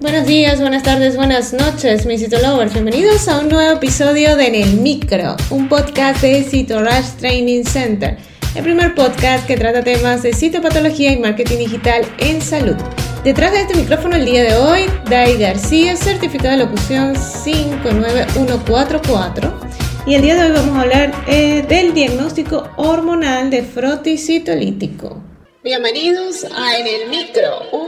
Buenos días, buenas tardes, buenas noches, mis Citolovers. Bienvenidos a un nuevo episodio de En el Micro, un podcast de Citorush Training Center, el primer podcast que trata temas de citopatología y marketing digital en salud. Detrás de este micrófono el día de hoy, Dai García, certificado de locución 59144. Y el día de hoy vamos a hablar eh, del diagnóstico hormonal de frotis citolítico. Bienvenidos a En el Micro, un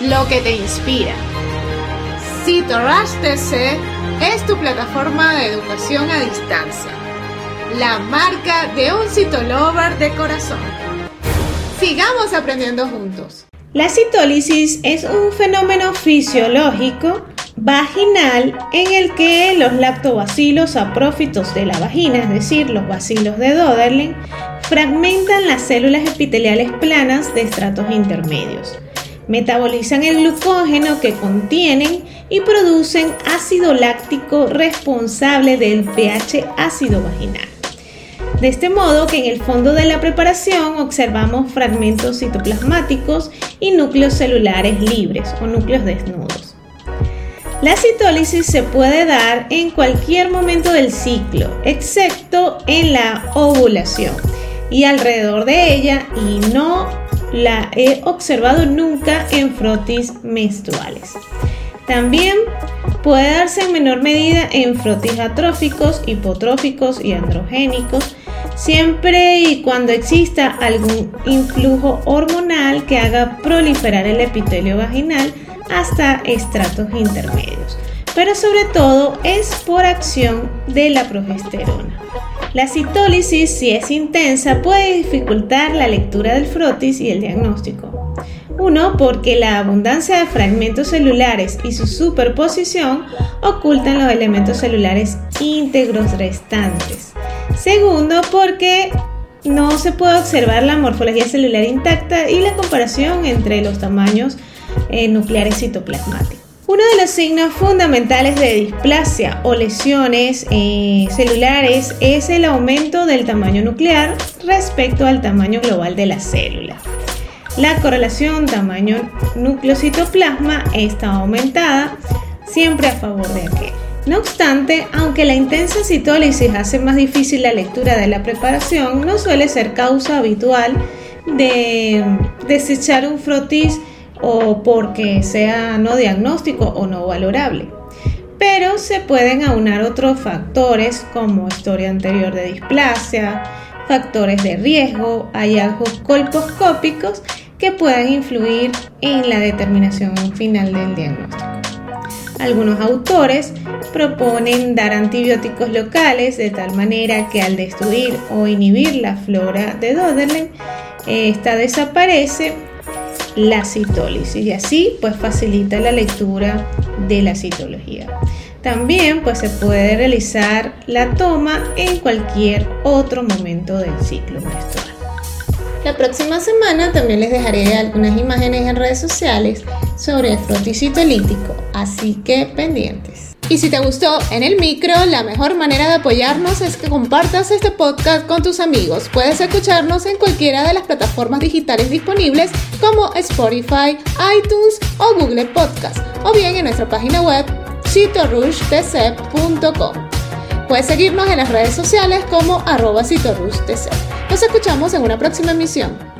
lo que te inspira. CitoRush TC es tu plataforma de educación a distancia, la marca de un citolover de corazón. Sigamos aprendiendo juntos. La citólisis es un fenómeno fisiológico vaginal en el que los lactobacilos aprófitos de la vagina, es decir, los bacilos de Doderlin, fragmentan las células epiteliales planas de estratos intermedios. Metabolizan el glucógeno que contienen y producen ácido láctico responsable del pH ácido vaginal. De este modo que en el fondo de la preparación observamos fragmentos citoplasmáticos y núcleos celulares libres o núcleos desnudos. La citólisis se puede dar en cualquier momento del ciclo, excepto en la ovulación y alrededor de ella y no la he observado nunca en frotis menstruales. También puede darse en menor medida en frotis atróficos, hipotróficos y androgénicos, siempre y cuando exista algún influjo hormonal que haga proliferar el epitelio vaginal hasta estratos intermedios, pero sobre todo es por acción de la progesterona. La citólisis, si es intensa, puede dificultar la lectura del frotis y el diagnóstico. Uno, porque la abundancia de fragmentos celulares y su superposición ocultan los elementos celulares íntegros restantes. Segundo, porque no se puede observar la morfología celular intacta y la comparación entre los tamaños eh, nucleares citoplasmáticos. Uno de los signos fundamentales de displasia o lesiones eh, celulares es el aumento del tamaño nuclear respecto al tamaño global de la célula. La correlación tamaño núcleo-citoplasma está aumentada, siempre a favor de aquel. No obstante, aunque la intensa citólisis hace más difícil la lectura de la preparación, no suele ser causa habitual de desechar un frotis o porque sea no diagnóstico o no valorable. Pero se pueden aunar otros factores como historia anterior de displasia, factores de riesgo, hallazgos colposcópicos que puedan influir en la determinación final del diagnóstico. Algunos autores proponen dar antibióticos locales de tal manera que al destruir o inhibir la flora de Doderlen, esta desaparece la citólisis y así pues facilita la lectura de la citología. También pues se puede realizar la toma en cualquier otro momento del ciclo menstrual. La próxima semana también les dejaré algunas imágenes en redes sociales sobre el frotis citolítico, así que pendientes. Y si te gustó en el micro, la mejor manera de apoyarnos es que compartas este podcast con tus amigos. Puedes escucharnos en cualquiera de las plataformas digitales disponibles como Spotify, iTunes o Google Podcast, o bien en nuestra página web citorushtc.com. Puedes seguirnos en las redes sociales como arroba Nos escuchamos en una próxima emisión.